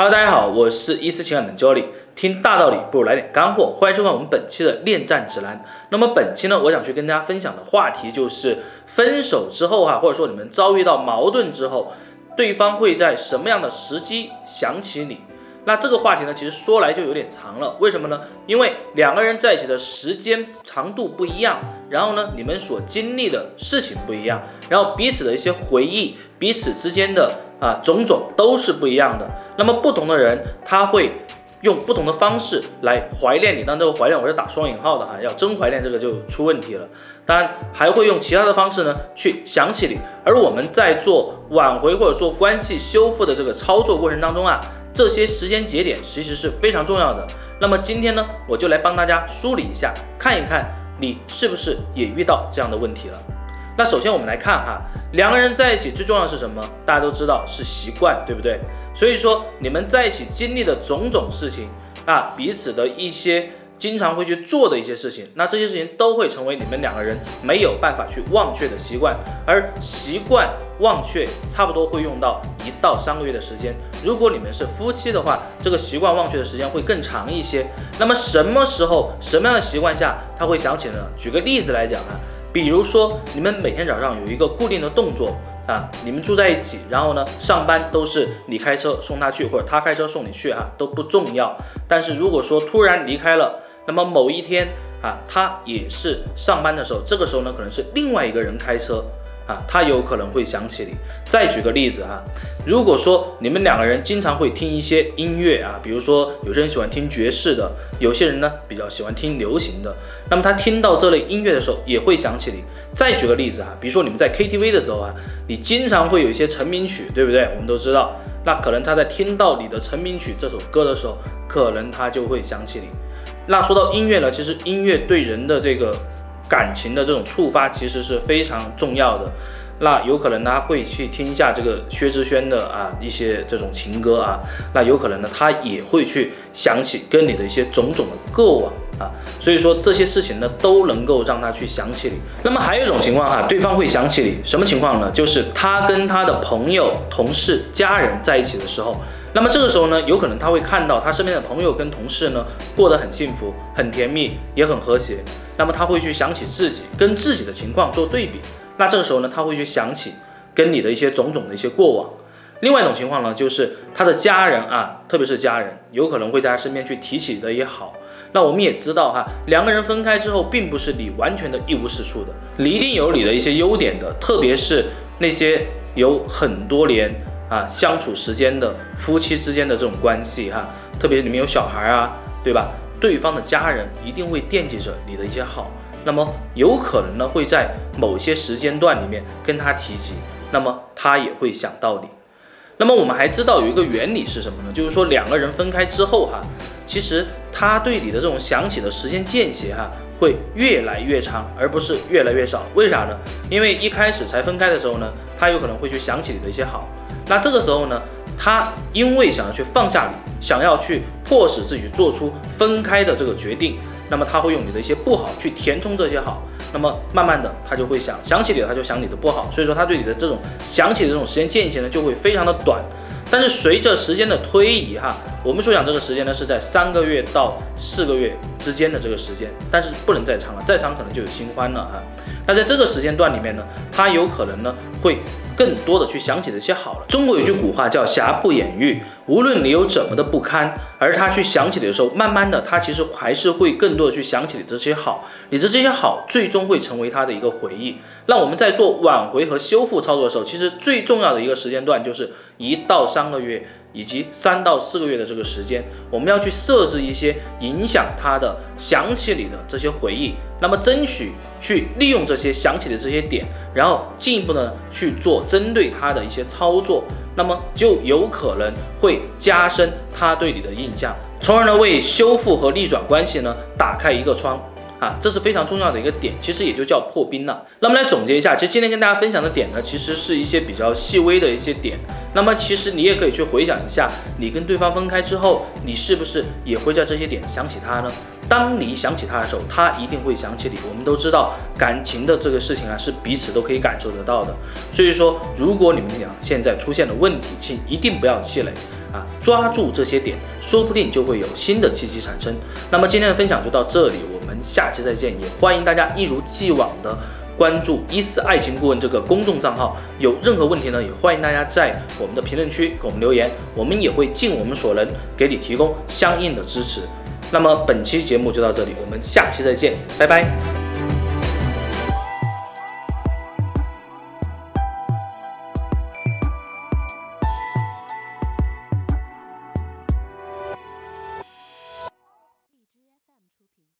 Hello，大家好，我是一思情感的 joy 听大道理不如来点干货，欢迎收看我们本期的恋战指南。那么本期呢，我想去跟大家分享的话题就是分手之后哈，或者说你们遭遇到矛盾之后，对方会在什么样的时机想起你？那这个话题呢，其实说来就有点长了，为什么呢？因为两个人在一起的时间长度不一样，然后呢，你们所经历的事情不一样，然后彼此的一些回忆，彼此之间的啊种种都是不一样的。那么不同的人，他会用不同的方式来怀念你。当然，这个怀念我是打双引号的哈，要真怀念这个就出问题了。当然，还会用其他的方式呢去想起你。而我们在做挽回或者做关系修复的这个操作过程当中啊。这些时间节点其实是非常重要的。那么今天呢，我就来帮大家梳理一下，看一看你是不是也遇到这样的问题了。那首先我们来看哈，两个人在一起最重要的是什么？大家都知道是习惯，对不对？所以说你们在一起经历的种种事情啊，彼此的一些。经常会去做的一些事情，那这些事情都会成为你们两个人没有办法去忘却的习惯，而习惯忘却差不多会用到一到三个月的时间。如果你们是夫妻的话，这个习惯忘却的时间会更长一些。那么什么时候、什么样的习惯下他会想起呢？举个例子来讲啊，比如说你们每天早上有一个固定的动作啊，你们住在一起，然后呢上班都是你开车送他去，或者他开车送你去啊，都不重要。但是如果说突然离开了，那么某一天啊，他也是上班的时候，这个时候呢，可能是另外一个人开车啊，他有可能会想起你。再举个例子哈，如果说你们两个人经常会听一些音乐啊，比如说有些人喜欢听爵士的，有些人呢比较喜欢听流行的，那么他听到这类音乐的时候也会想起你。再举个例子哈，比如说你们在 KTV 的时候啊，你经常会有一些成名曲，对不对？我们都知道，那可能他在听到你的成名曲这首歌的时候，可能他就会想起你。那说到音乐呢，其实音乐对人的这个感情的这种触发，其实是非常重要的。那有可能他会去听一下这个薛之谦的啊一些这种情歌啊，那有可能呢他也会去想起跟你的一些种种的过往啊。所以说这些事情呢都能够让他去想起你。那么还有一种情况哈，对方会想起你什么情况呢？就是他跟他的朋友、同事、家人在一起的时候。那么这个时候呢，有可能他会看到他身边的朋友跟同事呢过得很幸福、很甜蜜，也很和谐。那么他会去想起自己跟自己的情况做对比。那这个时候呢，他会去想起跟你的一些种种的一些过往。另外一种情况呢，就是他的家人啊，特别是家人，有可能会在他身边去提起的也好。那我们也知道哈，两个人分开之后，并不是你完全的一无是处的，你一定有你的一些优点的，特别是那些有很多年。啊，相处时间的夫妻之间的这种关系哈，特别是你们有小孩啊，对吧？对方的家人一定会惦记着你的一些好，那么有可能呢会在某些时间段里面跟他提及，那么他也会想到你。那么我们还知道有一个原理是什么呢？就是说两个人分开之后哈，其实他对你的这种想起的时间间歇哈会越来越长，而不是越来越少。为啥呢？因为一开始才分开的时候呢，他有可能会去想起你的一些好。那这个时候呢，他因为想要去放下你，想要去迫使自己做出分开的这个决定，那么他会用你的一些不好去填充这些好，那么慢慢的他就会想想起你，他就想你的不好，所以说他对你的这种想起的这种时间间隙呢就会非常的短。但是随着时间的推移哈，我们所讲这个时间呢是在三个月到四个月之间的这个时间，但是不能再长了，再长可能就有新欢了哈。那在这个时间段里面呢，他有可能呢会。更多的去想起这些好了。中国有句古话叫“瑕不掩瑜”，无论你有怎么的不堪，而他去想起的时候，慢慢的他其实还是会更多的去想起你这些好，你的这些好最终会成为他的一个回忆。那我们在做挽回和修复操作的时候，其实最重要的一个时间段就是一到三个月。以及三到四个月的这个时间，我们要去设置一些影响他的想起你的这些回忆，那么争取去利用这些想起的这些点，然后进一步呢去做针对他的一些操作，那么就有可能会加深他对你的印象，从而呢为修复和逆转关系呢打开一个窗。啊，这是非常重要的一个点，其实也就叫破冰了。那么来总结一下，其实今天跟大家分享的点呢，其实是一些比较细微的一些点。那么其实你也可以去回想一下，你跟对方分开之后，你是不是也会在这些点想起他呢？当你想起他的时候，他一定会想起你。我们都知道，感情的这个事情啊，是彼此都可以感受得到的。所以说，如果你们俩现在出现了问题，请一定不要气馁啊，抓住这些点，说不定就会有新的契机产生。那么今天的分享就到这里，我们下期再见。也欢迎大家一如既往的关注“一思爱情顾问”这个公众账号，有任何问题呢，也欢迎大家在我们的评论区给我们留言，我们也会尽我们所能给你提供相应的支持。那么本期节目就到这里，我们下期再见，拜拜。